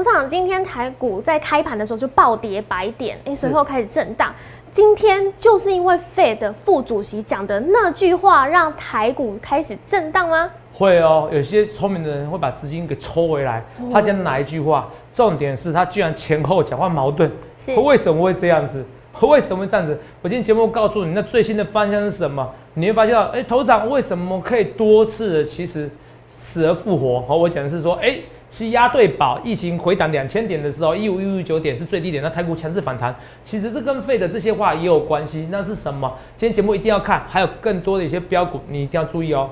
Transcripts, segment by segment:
董事长，今天台股在开盘的时候就暴跌百点，哎，随后开始震荡。今天就是因为 Fed 副主席讲的那句话，让台股开始震荡吗？会哦，有些聪明的人会把资金给抽回来。他讲哪一句话？重点是他居然前后讲话矛盾。是为什么会这样子？为什么会这样子？我今天节目告诉你，那最新的方向是什么？你会发现到，哎，头长为什么可以多次的其实死而复活？好，我讲的是说，哎，其实押对宝，疫情回档两千点的时候，一五一五九点是最低点，那台股强势反弹，其实这跟费的这些话也有关系。那是什么？今天节目一定要看，还有更多的一些标股，你一定要注意哦。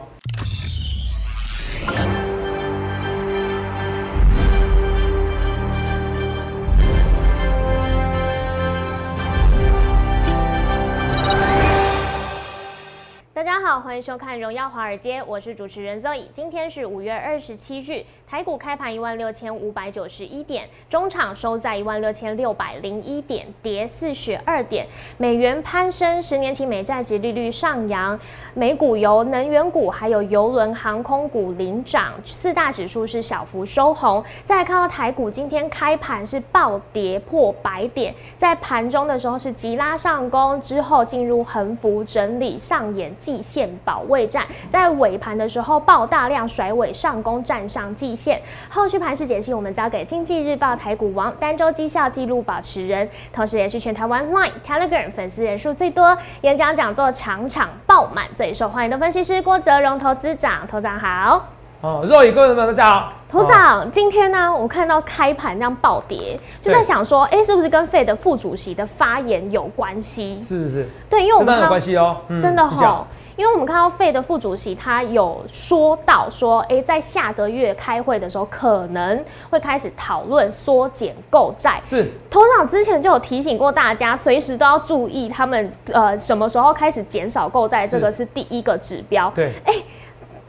欢迎收看《荣耀华尔街》，我是主持人 Zoe。今天是五月二十七日。台股开盘一万六千五百九十一点，中场收在一万六千六百零一点，跌四十二点。美元攀升，十年期美债值利率上扬。美股由能源股还有邮轮航空股领涨，四大指数是小幅收红。再看到台股今天开盘是暴跌破百点，在盘中的时候是急拉上攻，之后进入横幅整理，上演季线保卫战。在尾盘的时候爆大量甩尾上攻，站上季。线后续盘势解析，我们交给经济日报台股王单周绩效记录保持人，同时也是全台湾 Line Telegram 粉丝人数最多、演讲讲座场场爆满、最受欢迎的分析师郭哲荣投资长。投长好，哦，若雨各位们大家好。头长，今天呢，我看到开盘这样暴跌，就在想说，哎，是不是跟费的副主席的发言有关系？是是是，对，因为我们有关系哦，真的哈。因为我们看到费的副主席他有说到说，哎，在下个月开会的时候可能会开始讨论缩减购债。是，头长之前就有提醒过大家，随时都要注意他们呃什么时候开始减少购债，这个是第一个指标。对，哎。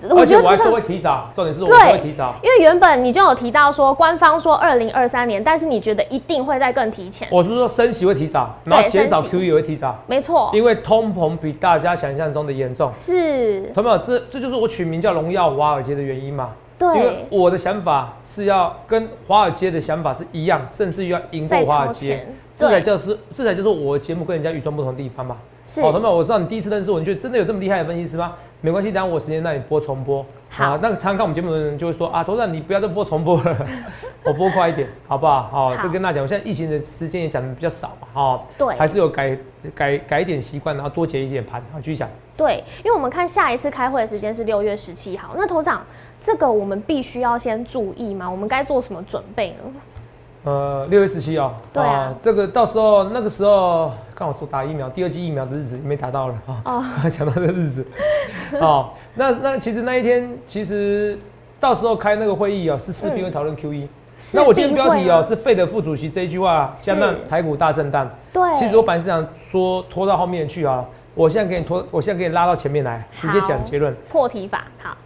而且我还是会提早，重点是我会提早，因为原本你就有提到说，官方说二零二三年，但是你觉得一定会再更提前。我是说升息会提早，然后减少 QE 也会提早，没错，因为通膨比大家想象中的严重。是，同没有？这这就是我取名叫荣耀华尔街的原因嘛？对，因为我的想法是要跟华尔街的想法是一样，甚至于要赢过华尔街，这才就是这才就是我的节目跟人家与众不同的地方嘛。是，好，同没有？我知道你第一次认识我，你觉得真的有这么厉害的分析师吗？没关系，等下我时间让你播重播。好，那常常看我们节目的人就会说啊，头上你不要再播重播了，我播快一点，好不好？好，这跟大家讲，我现在疫情的时间也讲的比较少嘛，哈，对，还是有改改改一点习惯，然后多结一点盘，好，继续讲。对，因为我们看下一次开会的时间是六月十七号，那头长，这个我们必须要先注意吗？我们该做什么准备呢？呃，六月十七哦，对啊，这个到时候那个时候刚好说打疫苗，第二剂疫苗的日子没打到了啊，哦，讲到这个日子，哦，那那其实那一天其实到时候开那个会议哦，是势必会讨论 Q E，那我今天标题哦是费德副主席这一句话，相当台股大震荡，对，其实我本来是想说拖到后面去啊，我现在给你拖，我现在给你拉到前面来，直接讲结论，破题法，好，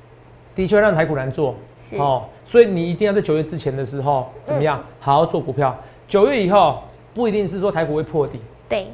的确让台股难做。哦，所以你一定要在九月之前的时候怎么样，好好做股票。九月以后不一定是说台股会破底，对，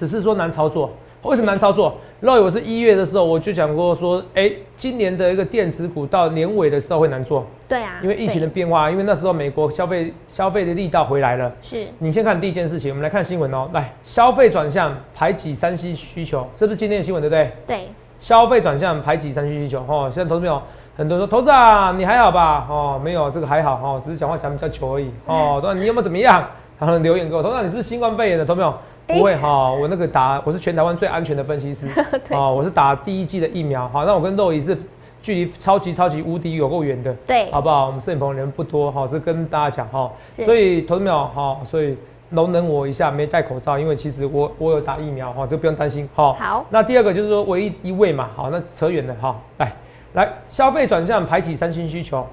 只是说难操作。为什么难操作？因为我是一月的时候我就讲过说，哎，今年的一个电子股到年尾的时候会难做。对啊，因为疫情的变化，因为那时候美国消费消费的力道回来了。是，你先看第一件事情，我们来看新闻哦。来，消费转向排挤三 C 需求，是不是今天的新闻对不对？对，消费转向排挤三 C 需求。哦，现在投资朋友。很多人说，投资啊，你还好吧？哦，没有，这个还好哦，只是讲话讲比较久而已哦。对，你有没有怎么样？然后留言给我，投资你是不是新冠肺炎的？投没有？不会哈，我那个打，我是全台湾最安全的分析师 哦，我是打第一季的疫苗。好，那我跟肉姨是距离超级超级无敌有够远的，对，好不好？我们摄影棚人不多哈，这跟大家讲哈。所以投资秒哈，所以容忍我一下，没戴口罩，因为其实我我有打疫苗哈，就不用担心哈。好，那第二个就是说唯一一位嘛，好，那扯远了哈，来。来，消费转向排挤三星需求。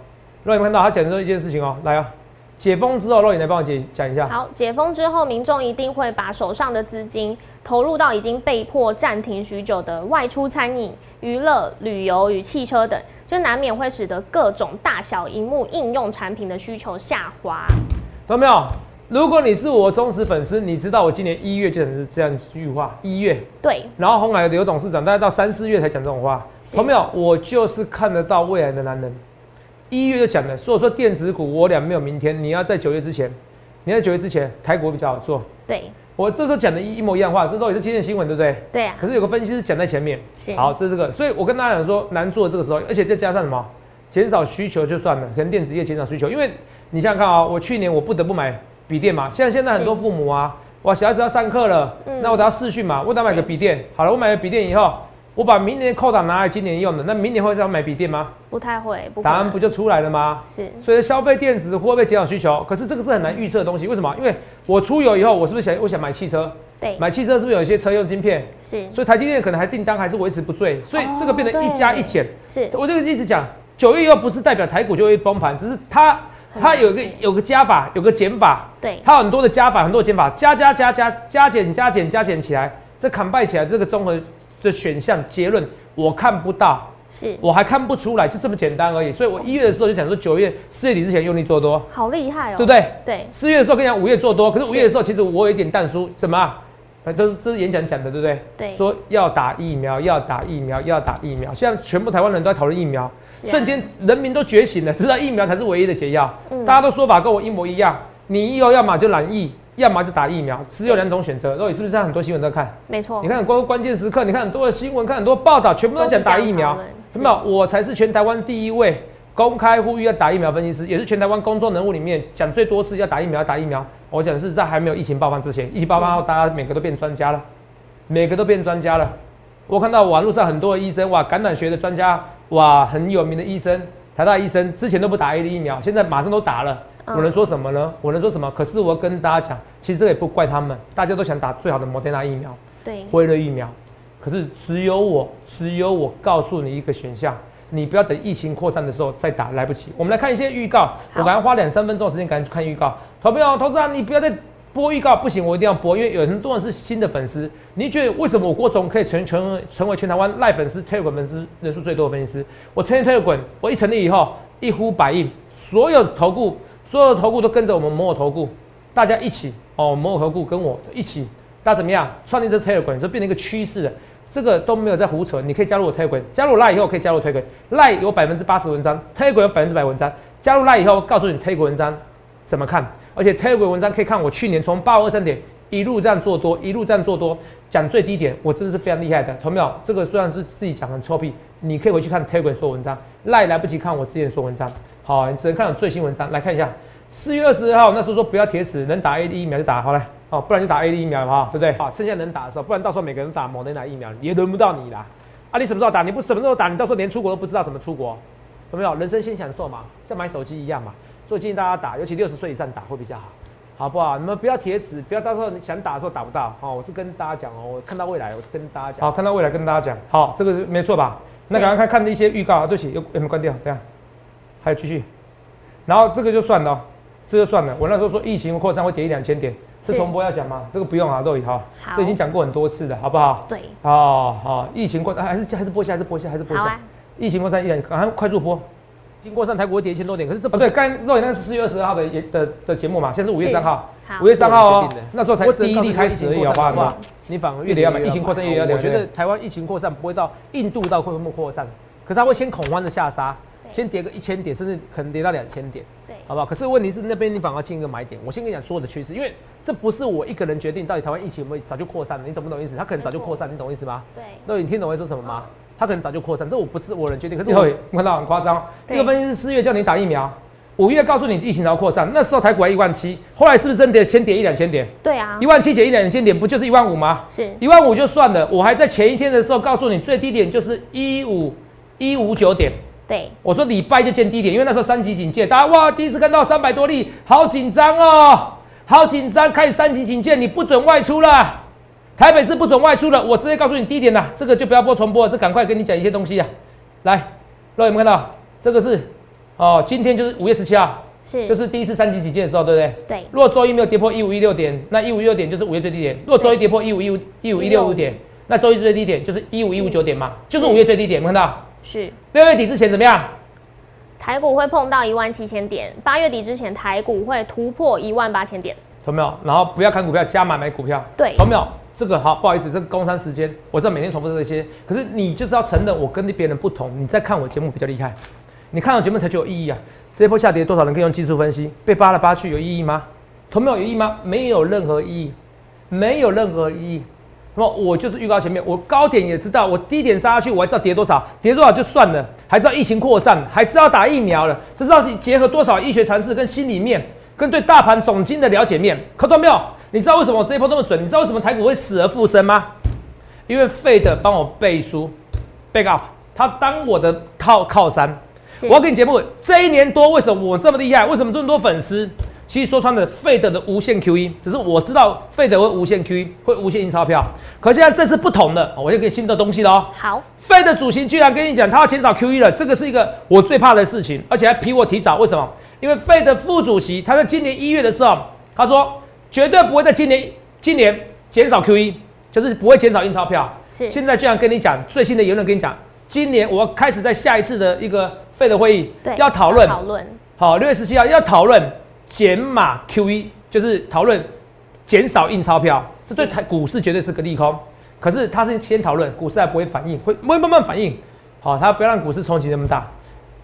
若你看到他讲说一件事情哦，来啊，解封之后，若你来帮我解讲一下。好，解封之后，民众一定会把手上的资金投入到已经被迫暂停许久的外出餐饮、娱乐、旅游与汽车等，就难免会使得各种大小荧幕应用产品的需求下滑。懂没有？如果你是我忠实粉丝，你知道我今年一月就讲是这样一句话，一月对，然后红海的刘董事长大概到三四月才讲这种话。朋友，我就是看得到未来的男人，一月就讲了，所以说电子股我俩没有明天，你要在九月之前，你在九月之前台股比较好做。对，我这时候讲的一一模一样话，这都也是今天新闻，对不对？对啊。可是有个分析师讲在前面，好，这是这个，所以我跟大家讲说难做这个时候，而且再加上什么，减少需求就算了，可能电子业减少需求，因为你想想看啊，我去年我不得不买笔电嘛，现在现在很多父母啊，哇，小孩子要上课了，那我等下试训嘛，我得买个笔电，好了，我买了笔电以后。我把明年扣档拿来今年用的，那明年会要买笔电吗？不太会，答案不就出来了吗？是，所以消费电子会不会减少需求？可是这个是很难预测的东西，为什么？因为我出游以后，我是不是想我想买汽车？对，买汽车是不是有一些车用晶片？是，所以台积电可能还订单还是维持不坠，所以这个变成一加一减。是，我就一直讲，九月又不是代表台股就会崩盘，只是它它有个有个加法，有个减法。对，它有很多的加法，很多的减法，加加加加加减加减加减起来，这砍败起来，这个综合的选项结论。我看不到，是我还看不出来，就这么简单而已。所以我一月的时候就讲说，九月四月底之前用力做多，好厉害哦，对不对？对。四月的时候跟你讲五月做多，可是五月的时候其实我有一点淡输，什么？都是这是演讲讲的，对不对？对。说要打疫苗，要打疫苗，要打疫苗。现在全部台湾人都在讨论疫苗，瞬间人民都觉醒了，知道疫苗才是唯一的解药。嗯。大家都说法跟我一模一样，你以后要么就染疫。要么就打疫苗，只有两种选择。肉，你是不是在很多新闻都看？没错。你看关关键时刻，你看很多的新闻，看很多报道，全部都讲打疫苗。有没有？我才是全台湾第一位公开呼吁要打疫苗分析师，也是全台湾公众人物里面讲最多次要打疫苗、打疫苗。我讲的是在还没有疫情爆发之前，疫情爆发后，大家每个都变专家了，每个都变专家了。我看到网络上很多的医生，哇，感染学的专家，哇，很有名的医生，台大医生，之前都不打 A D 疫苗，现在马上都打了。我能说什么呢？我能说什么？可是我要跟大家讲，其实这也不怪他们，大家都想打最好的摩天大疫苗，对，辉瑞疫苗。可是只有我，只有我告诉你一个选项，你不要等疫情扩散的时候再打，来不及。我们来看一些预告，我赶快花两三分钟时间赶紧看预告。投票，投资啊，你不要再播预告，不行，我一定要播，因为有很多人是新的粉丝。你觉得为什么我郭总可以成成成为全台湾赖粉丝、推滚粉丝人数最多的分析师？我成立推滚，我一成立以后一呼百应，所有投顾。所有的投顾都跟着我们摩尔投顾，大家一起哦，摩尔投顾跟我一起，大家怎么样？创立这 Telegram 就变成一个趋势了，这个都没有在胡扯。你可以加入我 Telegram，加入 Line 以后可以加入 Telegram，赖有百分之八十文章，Telegram 有百分之百文章。加入 Line 以后，告诉你 Telegram 文章怎么看，而且 Telegram 文章可以看我去年从八二三点一路这样做多，一路这样做多，讲最低点，我真的是非常厉害的。同没有？这个虽然是自己讲很臭屁，你可以回去看 Telegram 说文章，，Line 来不及看我之前说文章。好，你只能看到最新文章。来看一下，四月二十二号那时候说不要铁齿，能打 A D 疫苗就打，好嘞，哦，不然就打 A D 疫苗哈，对不对？好，趁现在能打的时候，不然到时候每个人打某能打疫苗也轮不到你啦。啊，你什么时候打？你不什么时候打？你到时候连出国都不知道怎么出国，有没有？人生先享受嘛，像买手机一样嘛。所以建议大家打，尤其六十岁以上打会比较好，好不好？你们不要铁齿，不要到时候你想打的时候打不到。好，我是跟大家讲哦，我看到未来，我是跟大家讲。好，看到未来跟大家讲。好，这个没错吧？那赶快看看那些预告啊，对不起，有有没有关掉？这样，还有继续。然后这个就算了，这就算了。我那时候说疫情扩散会跌一两千点，这重播要讲吗？这个不用啊，肉宇哈，这已经讲过很多次了，好不好？对。好好，疫情扩散还是还是播下，还是播下，还是播下。疫情扩散一点，赶快快速播。经过上台股会跌一千多点，可是这不对。刚肉眼那是四月二十二号的的的节目嘛，现在是五月三号。五月三号哦，那时候才第一例开始而已，好不好？你反而越跌要买。疫情扩散越要跌。我觉得台湾疫情扩散不会到印度到会不会扩散，可是它会先恐慌的下杀。先跌个一千点，甚至可能跌到两千点，对，好不好？可是问题是那边你反而进一个买点。我先跟你讲所有的趋势，因为这不是我一个人决定到底台湾疫情有没有早就扩散了，你懂不懂意思？他可能早就扩散，你懂意思吗？对。那你听懂我说什么吗？他可能早就扩散，这我不是我人决定。可是我看到很夸张，一个分析师四月叫你打疫苗，五月告诉你疫情要扩散，那时候台股还一万七，后来是不是真跌先跌一两千点？对啊。一万七减一两千点，不就是一万五吗？是。一万五就算了，我还在前一天的时候告诉你最低点就是一五一五九点。对，我说礼拜就见低点，因为那时候三级警戒，大家哇第一次看到三百多例，好紧张哦，好紧张，开始三级警戒，你不准外出了，台北市不准外出了，我直接告诉你低点了，这个就不要播重播，这赶快跟你讲一些东西啊，来，各位有没有看到？这个是哦，今天就是五月十七号，是，就是第一次三级警戒的时候，对不对？对。如果周一没有跌破一五一六点，那一五一六点就是五月最低点；如果周一跌破一五一五一五一六五点，那周一最低点就是一五一五九点嘛，就是五月最低点，有没有看到？是六月底之前怎么样？台股会碰到一万七千点，八月底之前台股会突破一万八千点，懂没有？然后不要看股票，加码买股票，对，懂没有？这个好，不好意思，这个工商时间，我知道每天重复这些，可是你就是要承认我跟别人不同，你再看我节目比较厉害。你看到节目才就有意义啊！这波下跌，多少人可以用技术分析？被扒来扒去有意义吗？投票有意义吗？没有任何意义，没有任何意义。那么我就是预告前面，我高点也知道，我低点杀下去，我还知道跌多少，跌多少就算了，还知道疫情扩散，还知道打疫苗了，这知道结合多少医学常识跟心里面，跟对大盘总经的了解面。看到没有？你知道为什么我这一波那么准？你知道为什么台股会死而复生吗？因为费德帮我背书，back up，他当我的靠靠山。我要跟你节目，这一年多为什么我这么厉害？为什么这么多粉丝？其实说穿了，费德的无限 QE，只是我知道费德会无限 QE，会无限印钞票。可现在这是不同的，我要给新的东西了哦。好，费德主席居然跟你讲，他要减少 QE 了，这个是一个我最怕的事情，而且还比我提早。为什么？因为费德副主席他在今年一月的时候，他说绝对不会在今年今年减少 QE，就是不会减少印钞票。是，现在居然跟你讲最新的言论，跟你讲，今年我要开始在下一次的一个。费的会议要讨论，讨论好，六月十七号要讨论减码 QE，就是讨论减少印钞票，这对台股市绝对是个利空。可是他是先讨论，股市还不会反应，会会慢慢反应。好，他不要让股市冲击那么大。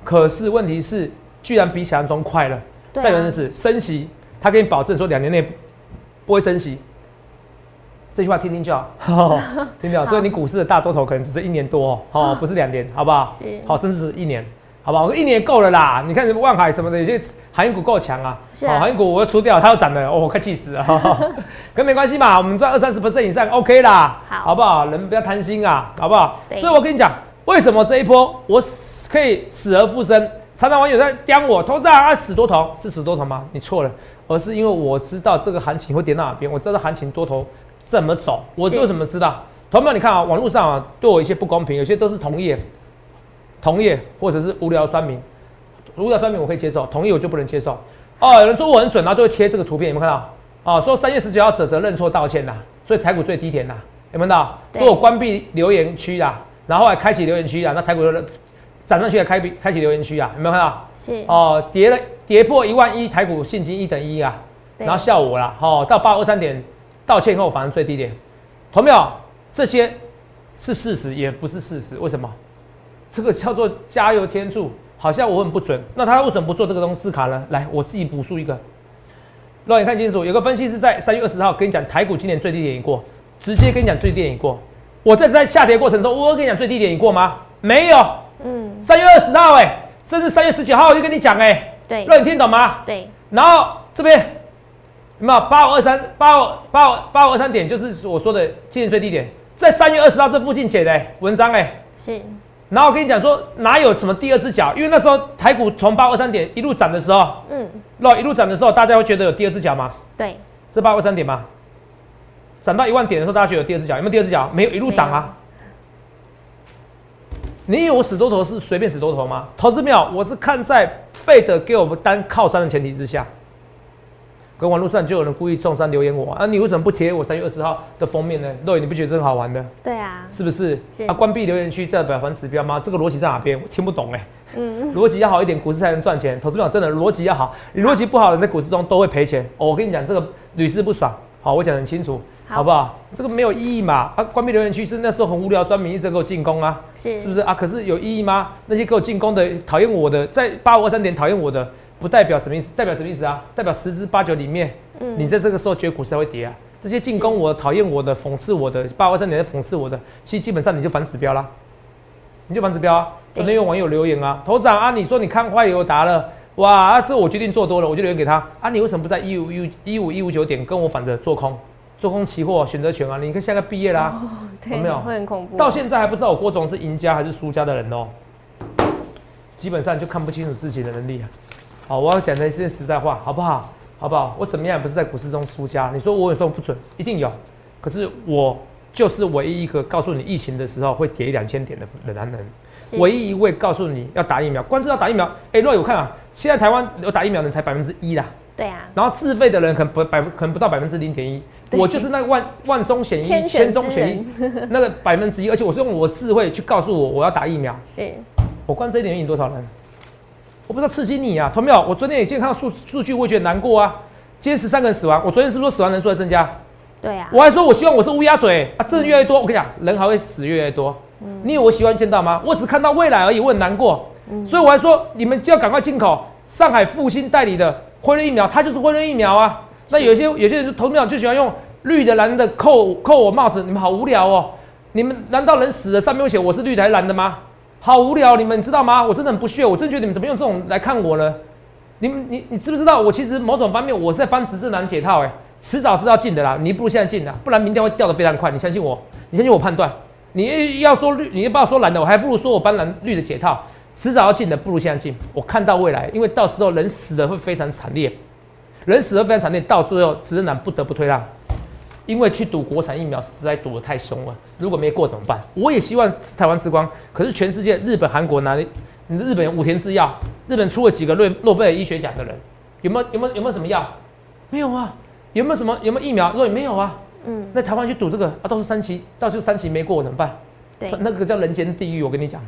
可是问题是，居然比想象中快了。代表的是升息，他给你保证说两年内不会升息。这句话听听就好，听听好。所以你股市的大多头可能只是一年多哦，不是两年，好不好？是，好，甚至是一年。好吧，我一年够了啦。你看什么万海什么的，有些航运股够强啊。好，航运股我要出掉，它要涨了，哦，我快气死了。跟没关系嘛，我们赚二三十 percent 以上，OK 啦。好，好不好？人不要贪心啊，好不好？所以我跟你讲，为什么这一波我可以死而复生？常常网友在刁我，投资啊死多头是死多头吗？你错了，而是因为我知道这个行情会跌到哪边，我知道行情多头怎么走，我为什么知道？同学们，你看啊，网络上啊对我一些不公平，有些都是同业。同业或者是无聊酸民，无聊酸民我可以接受，同意我就不能接受。哦，有人说我很准，然后就会贴这个图片，有没有看到？哦，说三月十九号泽泽认错道歉啦，所以台股最低点啦，有没有看到？说我关闭留言区啦，然后来开启留言区啊，那台股就涨上去来开闭开启留言区啊，有没有看到？是哦，跌了跌破一万一，台股现金一等一啊，然后笑我啦，哦，到八二三点道歉后反正最低点，同没有？这些是事实，也不是事实，为什么？这个叫做加油添醋，好像我很不准。那他为什么不做这个东西卡呢？来，我自己补述一个，让你看清楚。有个分析是在三月二十号跟你讲台股今年最低点已过，直接跟你讲最低点已过。我在在下跌过程中，我有跟你讲最低点已过吗？没有。嗯。三月二十号，哎，甚至三月十九号我就跟你讲，哎，对，让你听懂吗？对。然后这边有没有八五二三八五八五八五二三点，就是我说的今年最低点，在三月二十号这附近写的文章，哎，是。然后我跟你讲说，哪有什么第二只脚？因为那时候台股从八二三点一路涨的时候，嗯，那一路涨的时候，大家会觉得有第二只脚吗？对，是八二三点吗？涨到一万点的时候，大家觉得有第二只脚？有没有第二只脚？没有，一路涨啊。你以为我死多头是随便死多头吗？投资没有，我是看在费德给我们单靠山的前提之下。跟网络上就有人故意中山留言我啊，你为什么不贴我三月二十号的封面呢？肉你不觉得很好玩的？对啊，是不是？啊，关闭留言区代表反指标吗？这个逻辑在哪边？我听不懂哎。嗯，逻辑要好一点，股市才能赚钱。投资表真的逻辑要好，你逻辑不好的，在股市中都会赔钱。哦，我跟你讲，这个屡试不爽。好，我讲很清楚，好不好？这个没有意义嘛？啊，关闭留言区是那时候很无聊，酸民一直给我进攻啊，是是不是啊？可是有意义吗？那些给我进攻的，讨厌我的，在八五二三点讨厌我的。不代表什么意思？代表什么意思啊？代表十之八九里面，嗯，你在这个时候觉得股市会跌啊？这些进攻我、讨厌我的、讽刺我的、八二三你在讽刺我的，其实基本上你就反指标啦，你就反指标啊！昨天有网友留言啊，头长啊，你说你看坏友达了，哇，这我决定做多了，我就留言给他啊，你为什么不在一五一一五一五九点跟我反着做空？做空期货选择权啊？你看现在毕业啦，有没有？会很恐怖。到现在还不知道我郭总是赢家还是输家的人哦，基本上就看不清楚自己的能力啊。好，我要讲的一些实在话，好不好？好不好？我怎么样也不是在股市中输家。你说我有时候不准，一定有。可是我就是唯一一个告诉你疫情的时候会跌两千点的的男人，唯一一位告诉你要打疫苗，光知道打疫苗。哎，若有看啊，现在台湾有打疫苗的人才百分之一啦。对啊。然后自费的人可能不百可能不到百分之零点一。我就是那个万万中选一，千中选一 那个百分之一，而且我是用我智慧去告诉我我要打疫苗。是。我关这一点引多少人？我不知道刺激你啊，同没有？我昨天也见看到数数据，我也觉得难过啊。今天十三个人死亡，我昨天是不是说死亡人数在增加？对啊。我还说我希望我是乌鸦嘴啊，真的越来越多。我跟你讲，人还会死越来越多。嗯。你以为我喜欢见到吗？我只看到未来而已，我很难过。嗯所以我还说你们就要赶快进口上海复兴代理的辉瑞疫苗，它就是辉瑞疫苗啊。那有些有些人投票就喜欢用绿的蓝的扣扣我帽子，你们好无聊哦。你们难道人死了上面会写我是绿的还是蓝的吗？好无聊，你们知道吗？我真的很不屑，我真觉得你们怎么用这种来看我呢？你们你你知不知道？我其实某种方面我是在帮执政党解套，哎，迟早是要进的啦，你不如现在进的，不然明天会掉的非常快。你相信我，你相信我判断。你要说绿，你要不要说蓝的？我还不如说我帮蓝绿的解套，迟早要进的，不如现在进。我看到未来，因为到时候人死的会非常惨烈，人死的非常惨烈，到最后执政党不得不退让。因为去赌国产疫苗实在赌得太凶了，如果没过怎么办？我也希望台湾之光，可是全世界日本、韩国哪里？日本武田制药，日本出了几个诺诺贝尔医学奖的人，有没有有没有有没有什么药？没有啊，有没有什么有没有疫苗？说没有啊，嗯，那台湾去赌这个啊，都是三期，到时候三期没过怎么办？对，那个叫人间地狱，我跟你讲，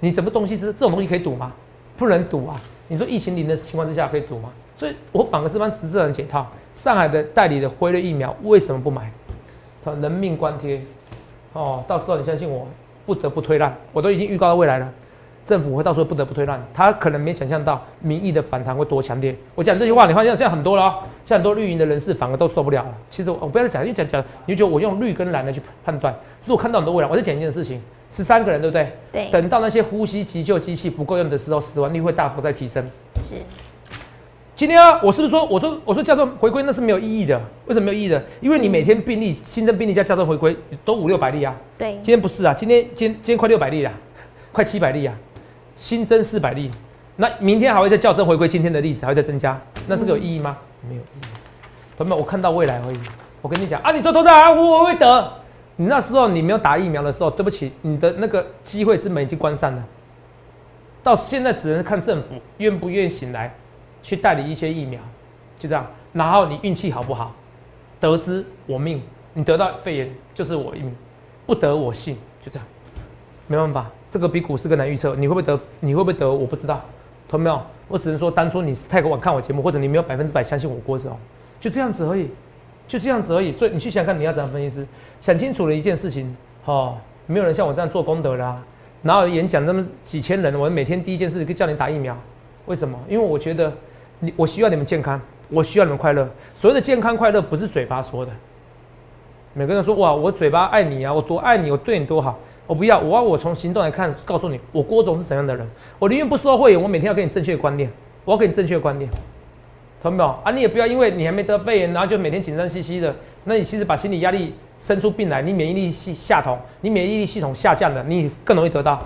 你什么东西是这种东西可以赌吗？不能赌啊！你说疫情零的情况之下可以赌吗？所以我反而是帮执政人解套。上海的代理的辉瑞疫苗为什么不买？他人命关天，哦，到时候你相信我，不得不推让。我都已经预告到未来了，政府会到时候不得不推让。他可能没想象到民意的反弹会多强烈。我讲这句话，你发现现在很多了，现在很多绿营的人士反而都受不了了。其实我不要再讲，因为讲讲，你就觉得我用绿跟蓝来去判断。是我看到很多未来，我在讲一件事情：十三个人，对不对？对。等到那些呼吸急救机器不够用的时候，死亡率会大幅在提升。是。今天啊，我是不是说，我说我说叫做回归，那是没有意义的。为什么没有意义的？因为你每天病例新增病例加叫做回归都五六百例啊。对。今天不是啊，今天今今天快六百例了，快七百例啊，新增四百例。那明天还会再校正回归今天的例子，还会再增加。那这个有意义吗？没有意义。朋友们，我看到未来而已。我跟你讲啊，你做头啊，我会得。你那时候你没有打疫苗的时候，对不起，你的那个机会之门已经关上了。到现在只能看政府愿不愿意醒来。去代理一些疫苗，就这样。然后你运气好不好？得之我命，你得到肺炎就是我命，不得我幸，就这样。没办法，这个比股市更难预测。你会不会得？你会不会得？我不知道。懂没有？我只能说，当初你是太过晚看我节目，或者你没有百分之百相信我过这种，就这样子而已，就这样子而已。所以你去想看你要怎样分析师，想清楚了一件事情，哦，没有人像我这样做功德啦。然后演讲那么几千人，我每天第一件事就叫你打疫苗，为什么？因为我觉得。你我需要你们健康，我需要你们快乐。所谓的健康快乐不是嘴巴说的。每个人说哇，我嘴巴爱你啊，我多爱你，我对你多好。我不要，我要我从行动来看，告诉你我郭总是怎样的人。我宁愿不说会员，我每天要给你正确的观念，我要给你正确的观念，懂没有？啊，你也不要因为你还没得肺炎，然后就每天紧张兮兮的。那你其实把心理压力生出病来，你免疫力系下同，你免疫力系统下降了，你更容易得到。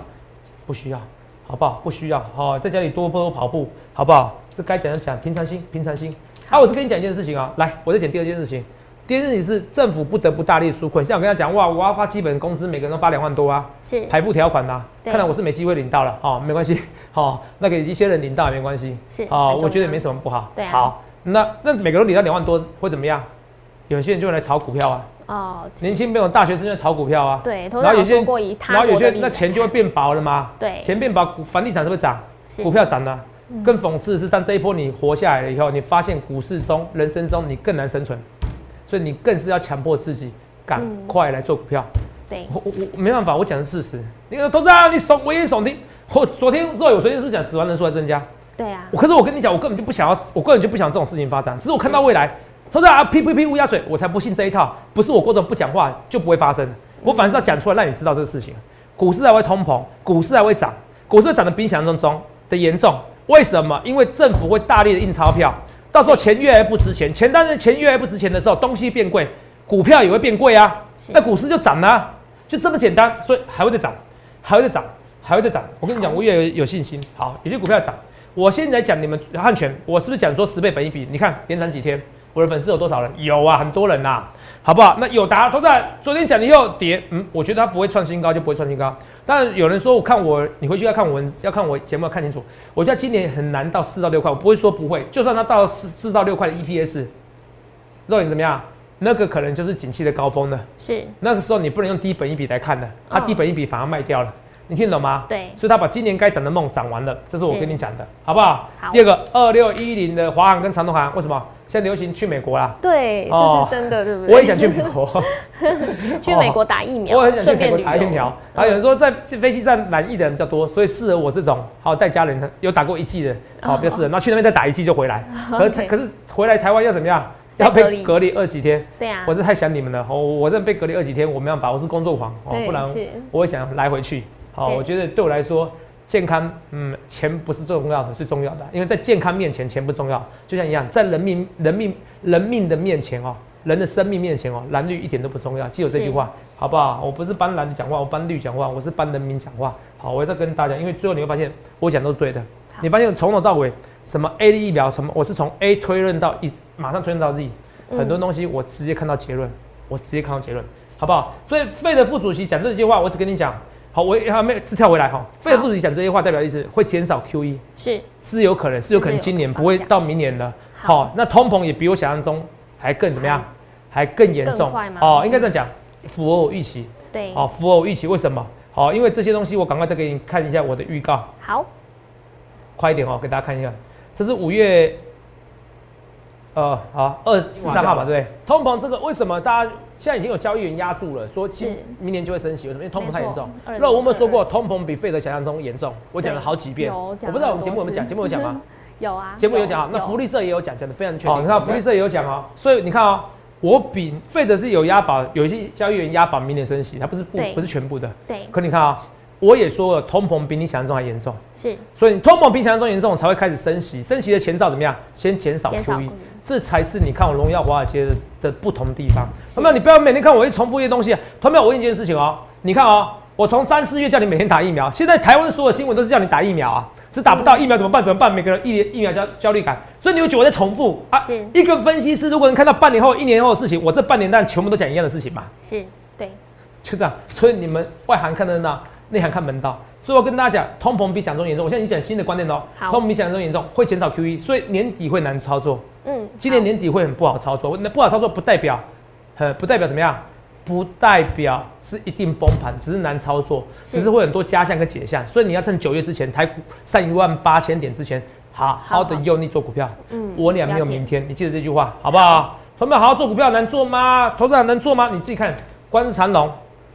不需要，好不好？不需要，好，在家里多多跑步，好不好？这该讲的讲，平常心，平常心。啊，我是跟你讲一件事情啊，来，我再讲第二件事情。第二件事情是政府不得不大力纾困，像我跟他讲，哇，我要发基本工资，每个人都发两万多啊，是排付条款的。看来我是没机会领到了，哦，没关系，好，那给一些人领到也没关系，是，好，我觉得也没什么不好。对，好，那那每个人领到两万多会怎么样？有些人就会来炒股票啊，哦，年轻朋友、大学生在炒股票啊，对，然后有些然后有些那钱就会变薄了嘛，对，钱变薄，房地产是不是涨？股票涨了。更讽刺的是，但这一波你活下来了以后，你发现股市中、人生中你更难生存，所以你更是要强迫自己赶快来做股票。对，我我我没办法，我讲的是事实。那个投资啊，你耸危言耸听。我昨天若有昨天是不是讲死亡人数在增加？对啊。我可是我跟你讲，我根本就不想要，我根本就不想这种事情发展。只是我看到未来，投资啊，呸呸呸，乌鸦嘴，我才不信这一套。不是我过着不讲话就不会发生，我反而是要讲出来让你知道这个事情。股市还会通膨，股市还会涨，股市涨得比想象中的严重。为什么？因为政府会大力的印钞票，到时候钱越来越不值钱，钱但是钱越来越不值钱的时候，东西变贵，股票也会变贵啊，那股市就涨了，就这么简单，所以还会再涨，还会再涨，还会再涨。我跟你讲，我越有信心。好，有些股票涨，我现在讲你们汉权，我是不是讲说十倍本一比？你看连涨几天，我的粉丝有多少人？有啊，很多人呐，好不好？那有答，都在昨天讲你又跌，嗯，我觉得它不会创新高，就不会创新高。但有人说，我看我，你回去要看我，要看我节目要看清楚。我觉得今年很难到四到六块，我不会说不会。就算它到四四到六块的 EPS，肉眼怎么样？那个可能就是景气的高峰了。是。那个时候你不能用低本一笔来看的，它低本一笔反而卖掉了。你听懂吗？对。所以他把今年该涨的梦涨完了，这是我跟你讲的，好不好？好。第二个，二六一零的华航跟长东航为什么？现在流行去美国啦。对，这是真的，对不对？我也想去美国，去美国打疫苗。我很想去美国打疫苗。然后有人说在飞机上染疫的人比较多，所以适合我这种好带家人有打过一剂的，好比较适合。然后去那边再打一剂就回来。可可是回来台湾要怎么样？要被隔离二几天？对啊。我是太想你们了，我我这被隔离二几天，我没办法，我是工作狂哦，不然我会想来回去。好，我觉得对我来说。健康，嗯，钱不是最重要的，最重要的，因为在健康面前，钱不重要。就像一样，在人命、人命、人命的面前哦，人的生命面前哦，蓝绿一点都不重要。记住这句话，好不好？我不是帮蓝讲话，我帮绿讲话，我是帮人民讲话。好，我在跟大家，因为最后你会发现，我讲都是对的。你发现从头到尾，什么 A 的疫苗，什么，我是从 A 推论到一，马上推论到 Z，很多东西我直接看到结论，我直接看到结论，好不好？所以费的副主席讲这句话，我只跟你讲。好，我还没跳回来哈。费尔副主席讲这些话，代表意思会减少 QE，是是有可能，是有可能今年不会到明年了。好，那通膨也比我想象中还更怎么样？还更严重？哦，应该这样讲，符合我预期。对，哦，符合我预期。为什么？好，因为这些东西我赶快再给你看一下我的预告。好，快一点哦，给大家看一下，这是五月，呃，好，二十三号吧，对不对？通膨这个为什么大家？现在已经有交易员压住了，说今明年就会升息，为什么？因为通膨太严重。那我们说过，通膨比费德想象中严重，我讲了好几遍。我不知道我们节目有没有讲，节目有讲吗？有啊，节目有讲啊。那福利社也有讲，讲的非常确定。你看福利社也有讲哦，所以你看啊，我比费德是有押宝，有一些交易员押宝明年升息，它不是不不是全部的。对。可你看啊，我也说了，通膨比你想象中还严重。是。所以通膨比想象中严重，才会开始升息。升息的前兆怎么样？先减少 QE。这才是你看我荣耀华尔街的的不同地方。同有，你不要每天看我一重复一些东西。同有，我问一件事情哦，你看哦，我从三四月叫你每天打疫苗，现在台湾所有新闻都是叫你打疫苗啊，只打不到疫苗怎么办？怎么办？每个人疫疫苗焦焦虑感，所以你有觉得我在重复啊？一个分析师如果能看到半年后、一年后的事情，我这半年但全部都讲一样的事情嘛？是，对，就这样。所以你们外行看热闹，内行看门道。所以我跟大家讲，通膨比想象中严重。我现在已经讲新的观念喽，通膨比想象中严重，会减少 QE，所以年底会难操作。嗯，今年年底会很不好操作。那不好操作不代表，呃，不代表怎么样？不代表是一定崩盘，只是难操作，只是会很多加项跟解项。所以你要趁九月之前，台股上一万八千点之前，好好的用力做股票。嗯，我俩没有明天，你记得这句话好不好？朋友们，好好做股票难做吗？投资人能做吗？你自己看，观世长龙，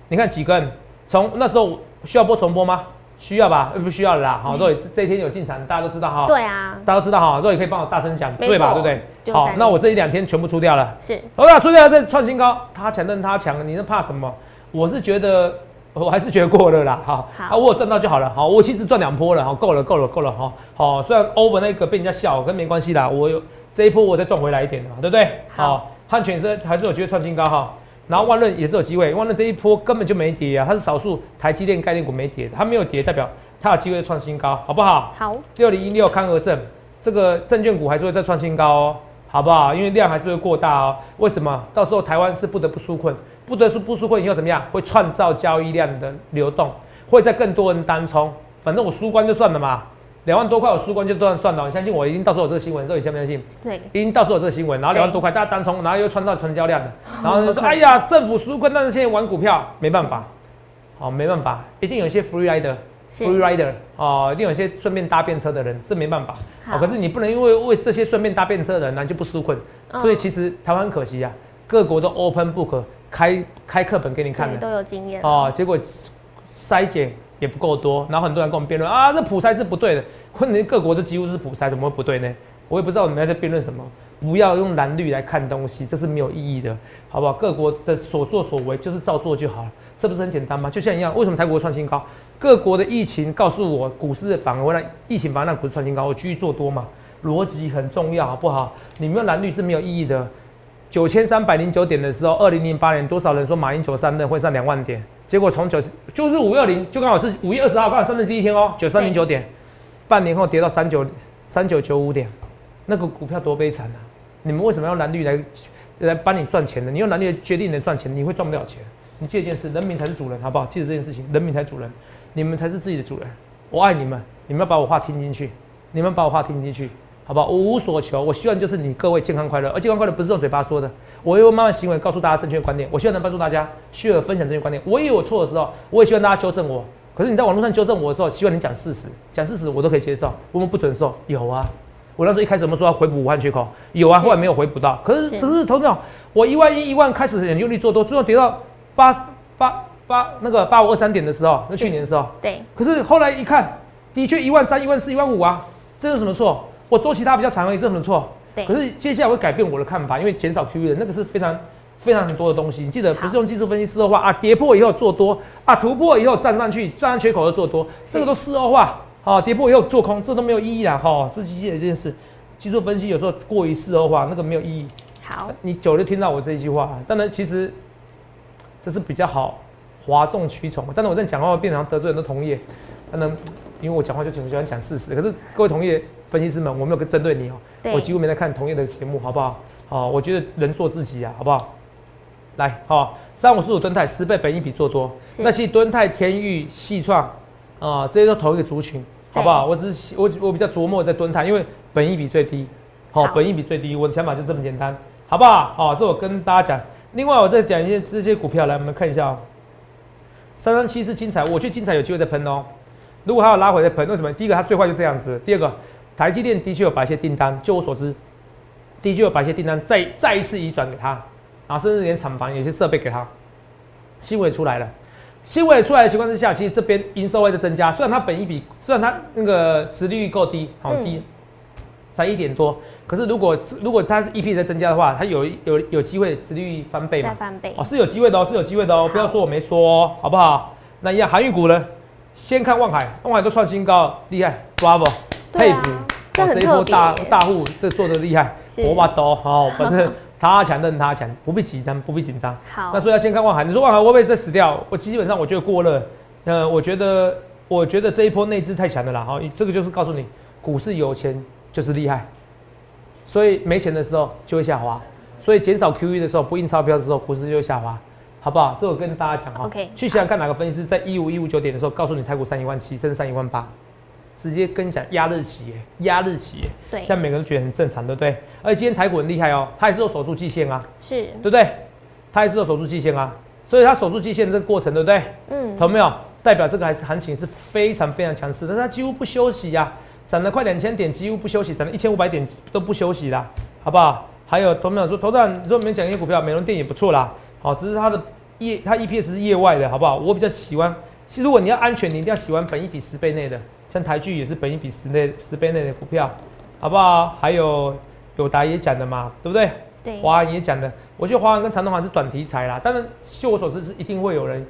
你看几根？从那时候需要播重播吗？需要吧？不需要了啦。好，若雨这一天有进场，大家都知道哈。对啊，大家都知道哈。若雨可以帮我大声讲，对吧？对不对？好，那我这一两天全部出掉了。是。好了，出掉了，这创新高，他强任他强，你是怕什么？我是觉得，我还是觉得过了啦。好，啊，我赚到就好了。好，我其实赚两波了，好，够了，够了，够了。哈，好，虽然 over 那个被人家笑，跟没关系啦。我有这一波，我再赚回来一点嘛，对不对？好，汉全是还是有机会创新高哈。然后万润也是有机会，万润这一波根本就没跌啊，它是少数台积电概念股没跌的，它没有跌代表它有机会创新高，好不好？好，六零一六康和证这个证券股还是会再创新高哦，好不好？因为量还是会过大哦。为什么？到时候台湾是不得不纾困，不得不纾困以后怎么样？会创造交易量的流动，会在更多人单冲，反正我输光就算了嘛。两万多块我输光就都算了，你相信我，已经到时候有这个新闻，到底相不相信？对，已经到时候有这个新闻，然后两万多块大家单冲，然后又创造成交量的，然后就说：“哎呀，政府纾困，但是现在玩股票没办法，好，没办法，一定有一些 free rider，free rider 哦，一定有一些顺便搭便车的人，这没办法。好，可是你不能因为为这些顺便搭便车的人，那就不纾困。所以其实台湾很可惜啊，各国都 open book 开开课本给你看的，都有经验。哦，结果筛检也不够多，然后很多人跟我们辩论啊，这普筛是不对的。问题各国都几乎是普筛，怎么会不对呢？我也不知道你们在辩论什么。不要用蓝绿来看东西，这是没有意义的，好不好？各国的所作所为就是照做就好了，这不是很简单吗？就像一样，为什么台国创新高？各国的疫情告诉我，股市反而会让疫情反而让股市创新高，我继续做多嘛？逻辑很重要，好不好？你们用蓝绿是没有意义的。九千三百零九点的时候，二零零八年多少人说马英九三任会上两万点？结果从九就是五二零，就刚好是五月二十号刚好上任第一天哦，九三零九点。半年后跌到三九三九九五点，那个股票多悲惨啊！你们为什么要蓝绿来来帮你赚钱呢？你用蓝绿决定能赚钱，你会赚不了钱。你记一件事，人民才是主人，好不好？记得这件事情，人民才是主人，你们才是自己的主人。我爱你们，你们要把我话听进去，你们把我话听进去，好不好？我无所求，我希望就是你各位健康快乐，而健康快乐不是用嘴巴说的，我用慢慢行为告诉大家正确观念。我希望能帮助大家需要分享正确观念。我也有错的时候，我也希望大家纠正我。可是你在网络上纠正我的时候，希望你讲事实，讲事实我都可以接受。我们不准受，有啊，我那时候一开始我们说要回补武汉缺口，有啊，后来没有回补到。可是只是投票，我一万一一万开始很用力做多，最后跌到八八八那个八五二三点的时候，那去年的时候。对。可是后来一看，的确一万三、一万四、一万五啊，这有什么错？我做其他比较长而已，这有什么错？对。可是接下来会改变我的看法，因为减少 QE 的那个是非常。非常很多的东西，你记得不是用技术分析事后化啊，跌破以后做多啊，突破以后站上去，站上缺口又做多，这个都事后化，好，跌破以后做空，这都没有意义啦，哈，这记得这件事，技术分析有时候过于事后化，那个没有意义。好，你久了听到我这一句话，当然其实这是比较好，哗众取宠，但是我在讲话变成得罪很多同业，当然因为我讲话就喜欢讲事实，可是各位同业分析师们，我没有针对你哦，我几乎没在看同业的节目，好不好？好，我觉得人做自己啊，好不好？来，好，三五四五吨泰十倍本一比做多，那其实吨泰、天域、细创啊，这些都同一个族群，好不好？我只是我我比较琢磨在吨泰，因为本一比最低，好，本一比最低，我的想法就这么简单，好不好？好，这我跟大家讲。另外，我再讲一些这些股票，来，我们看一下哦，三三七是精彩，我觉得精彩有机会再喷哦。如果还要拉回再喷，为什么？第一个，它最坏就这样子；第二个，台积电的确有把一些订单，就我所知，的确有把一些订单再再一次移转给他。啊，甚至连厂房有些设备给他，新闻出来了，新闻出来的情况之下，其实这边营收会在增加。虽然它本一比，虽然它那个殖利率够低，好低，才一点多。可是如果如果它 EP 在增加的话，它有有有机会殖利率翻倍嘛？翻倍哦，是有机会的哦，是有机会的哦。不要说我没说，好不好？那一样航运股呢？先看望海，望海都创新高，厉害，Bravo，佩服。这一波大大户这做的厉害，我把刀好，反正。他强任他强，不必紧张，不必紧张。好，那所以要先看望海。你说望海会不会再死掉？我基本上我觉得过热。那，我觉得，我觉得这一波内资太强了啦。哈，这个就是告诉你，股市有钱就是厉害。所以没钱的时候就会下滑。所以减少 QE 的时候，不印钞票的时候，股市就会下滑，好不好？这我跟大家讲哈。OK。去想想看哪个分析师在一五一五九点的时候告诉你，台股三一万七，甚至三一万八。直接跟你讲压日期，压日期，对，现在每个人都觉得很正常，对不对？而且今天台股很厉害哦，它也是有守住季线啊，是对不对？它也是有守住季线啊，所以它守住季线这个过程，对不对？嗯，懂没有？代表这个还是行情是非常非常强势但，它几乎不休息呀，涨了快两千点，几乎不休息，涨了一千五百点都不休息啦，好不好？还有同没有说，头上你说没讲一些股票，美容店也不错啦，好，只是它的业它 EPS 是业外的，好不好？我比较喜欢，如果你要安全，你一定要喜欢本一比十倍内的。像台剧也是本一比十内十倍内的股票，好不好？还有友达也讲的嘛，对不对？对。华安也讲的，我觉得华安跟长东行是短题材啦，但是就我所知是一定会有人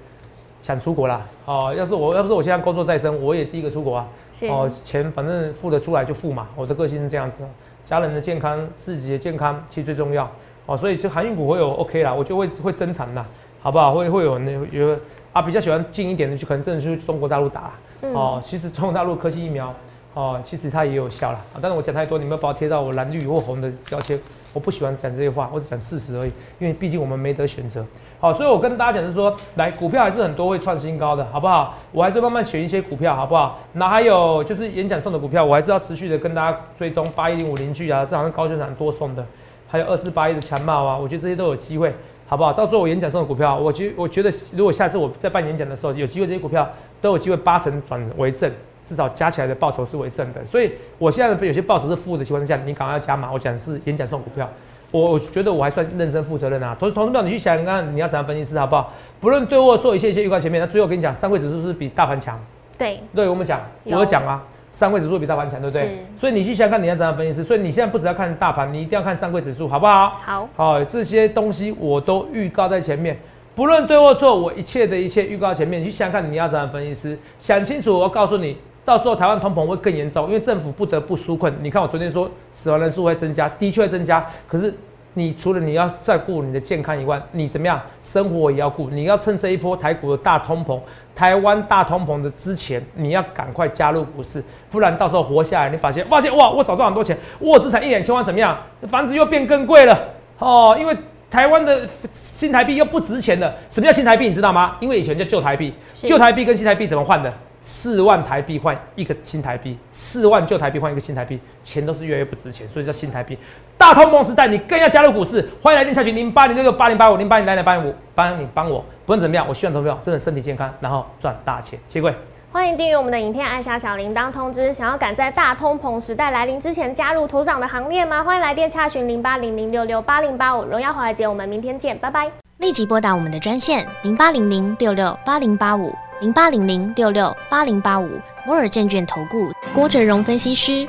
想出国啦。哦，要是我要不是我现在工作在身，我也第一个出国啊。哦，钱反正付得出来就付嘛，我的个性是这样子，家人的健康、自己的健康其实最重要。哦，所以就航运股会有 OK 啦，我觉得会会增产啦，好不好？会会有那有啊比较喜欢近一点的，就可能真的去中国大陆打。哦，其实中国大陆科技疫苗，哦，其实它也有效了啊。但是我讲太多，你们把我贴到我蓝绿或红的标签，我不喜欢讲这些话，我只讲事实而已。因为毕竟我们没得选择。好，所以我跟大家讲是说，来股票还是很多会创新高的，好不好？我还是慢慢选一些股票，好不好？那还有就是演讲送的股票，我还是要持续的跟大家追踪八一零五零聚啊，这好像高宣传多送的，还有二四八一的强茂啊，我觉得这些都有机会，好不好？到最后我演讲送的股票，我觉我觉得如果下次我在办演讲的时候有机会，这些股票。都有机会八成转为正，至少加起来的报酬是为正的。所以我现在有些报酬是负的情况之下，你赶快要加码。我讲是演讲送股票，我我觉得我还算认真负责任啊。同同事们，你去想看你要怎样分析师好不好？不论对或错，一切一切预告前面。那最后跟你讲，三会指数是比大盘强。对，对我们讲，我有讲啊，三会指数比大盘强，对不对？所以你去想看你要怎样分析师。所以你现在不只要看大盘，你一定要看三会指数，好不好？好，好，这些东西我都预告在前面。不论对或错，我一切的一切预告前面，你去想想看，你要怎样分析师想清楚。我告诉你，到时候台湾通膨会更严重，因为政府不得不纾困。你看我昨天说死亡人数会增加，的确增加。可是你除了你要再顾你的健康以外，你怎么样生活也要顾。你要趁这一波台股的大通膨，台湾大通膨的之前，你要赶快加入股市，不然到时候活下来，你发现发现哇，我少赚很多钱，我资产一两千万怎么样？房子又变更贵了哦，因为。台湾的新台币又不值钱了。什么叫新台币？你知道吗？因为以前叫旧台币，旧台币跟新台币怎么换的？四万台币换一个新台币，四万旧台币换一个新台币，钱都是越来越不值钱，所以叫新台币。大通膨时代，你更要加入股市。欢迎来电查询零八零六六八零八五零八零来零八零五，帮你帮我，不论怎么样，我希望投票真的身体健康，然后赚大钱。谢谢各位。欢迎订阅我们的影片，按下小铃铛通知。想要赶在大通膨时代来临之前加入头长的行列吗？欢迎来电洽询零八零零六六八零八五。荣耀华尔街，我们明天见，拜拜。立即拨打我们的专线零八零零六六八零八五零八零零六六八零八五摩尔证券投顾郭哲荣分析师。